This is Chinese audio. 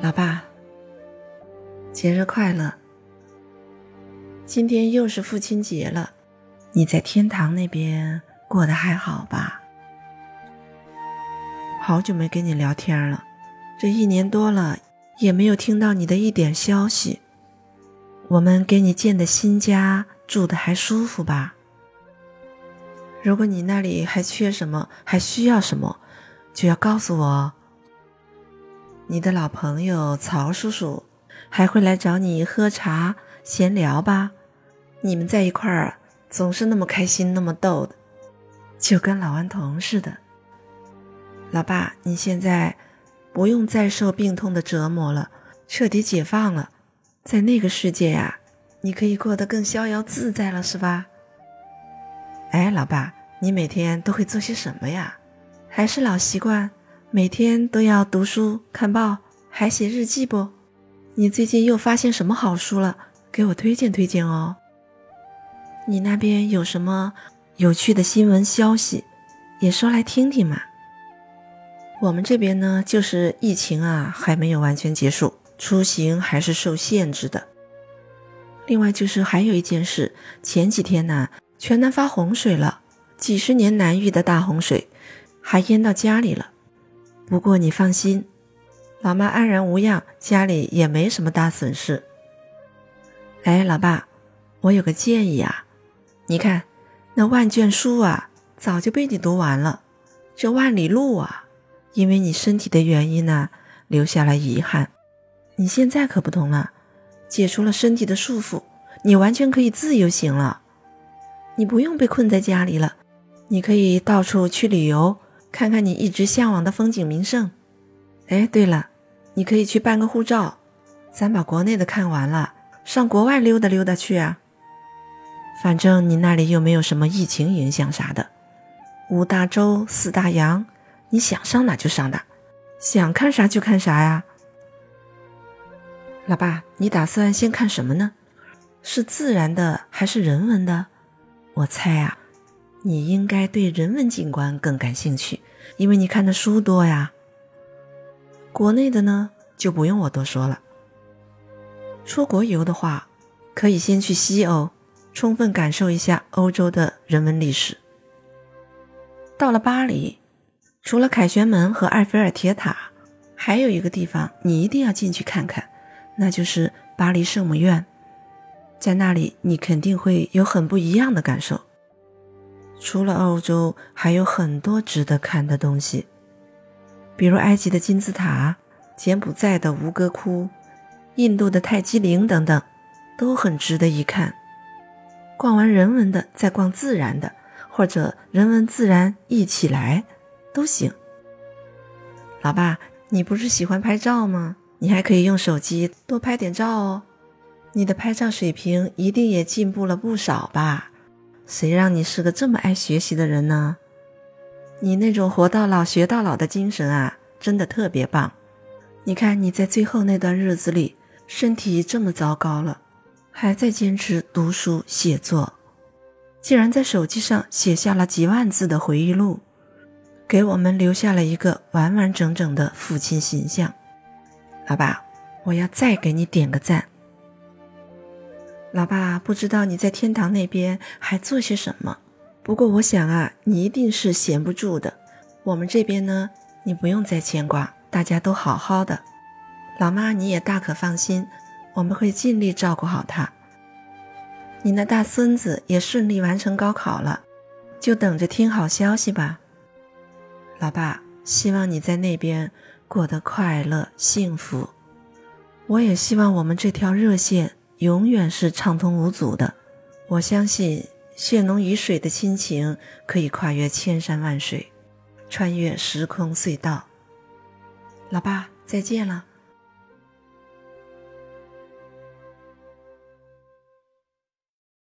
老爸，节日快乐！今天又是父亲节了，你在天堂那边过得还好吧？好久没跟你聊天了，这一年多了也没有听到你的一点消息。我们给你建的新家住的还舒服吧？如果你那里还缺什么，还需要什么，就要告诉我哦。你的老朋友曹叔叔还会来找你喝茶闲聊吧？你们在一块儿总是那么开心，那么逗的，就跟老顽童似的。老爸，你现在不用再受病痛的折磨了，彻底解放了，在那个世界呀，你可以过得更逍遥自在了，是吧？哎，老爸，你每天都会做些什么呀？还是老习惯，每天都要读书、看报，还写日记不？你最近又发现什么好书了？给我推荐推荐哦。你那边有什么有趣的新闻消息，也说来听听嘛。我们这边呢，就是疫情啊，还没有完全结束，出行还是受限制的。另外就是还有一件事，前几天呢，全南发洪水了，几十年难遇的大洪水，还淹到家里了。不过你放心，老妈安然无恙，家里也没什么大损失。哎，老爸，我有个建议啊，你看那万卷书啊，早就被你读完了，这万里路啊。因为你身体的原因呢，留下了遗憾。你现在可不同了，解除了身体的束缚，你完全可以自由行了。你不用被困在家里了，你可以到处去旅游，看看你一直向往的风景名胜。哎，对了，你可以去办个护照，咱把国内的看完了，上国外溜达溜达去啊。反正你那里又没有什么疫情影响啥的，五大洲四大洋。你想上哪就上哪，想看啥就看啥呀。老爸，你打算先看什么呢？是自然的还是人文的？我猜啊，你应该对人文景观更感兴趣，因为你看的书多呀。国内的呢，就不用我多说了。出国游的话，可以先去西欧，充分感受一下欧洲的人文历史。到了巴黎。除了凯旋门和埃菲尔铁塔，还有一个地方你一定要进去看看，那就是巴黎圣母院。在那里，你肯定会有很不一样的感受。除了欧洲，还有很多值得看的东西，比如埃及的金字塔、柬埔寨的吴哥窟、印度的泰姬陵等等，都很值得一看。逛完人文的，再逛自然的，或者人文自然一起来。都行，老爸，你不是喜欢拍照吗？你还可以用手机多拍点照哦。你的拍照水平一定也进步了不少吧？谁让你是个这么爱学习的人呢？你那种活到老学到老的精神啊，真的特别棒。你看你在最后那段日子里，身体这么糟糕了，还在坚持读书写作，竟然在手机上写下了几万字的回忆录。给我们留下了一个完完整整的父亲形象，爸爸，我要再给你点个赞。老爸，不知道你在天堂那边还做些什么，不过我想啊，你一定是闲不住的。我们这边呢，你不用再牵挂，大家都好好的。老妈，你也大可放心，我们会尽力照顾好他。你那大孙子也顺利完成高考了，就等着听好消息吧。老爸，希望你在那边过得快乐幸福。我也希望我们这条热线永远是畅通无阻的。我相信血浓于水的亲情可以跨越千山万水，穿越时空隧道。老爸，再见了。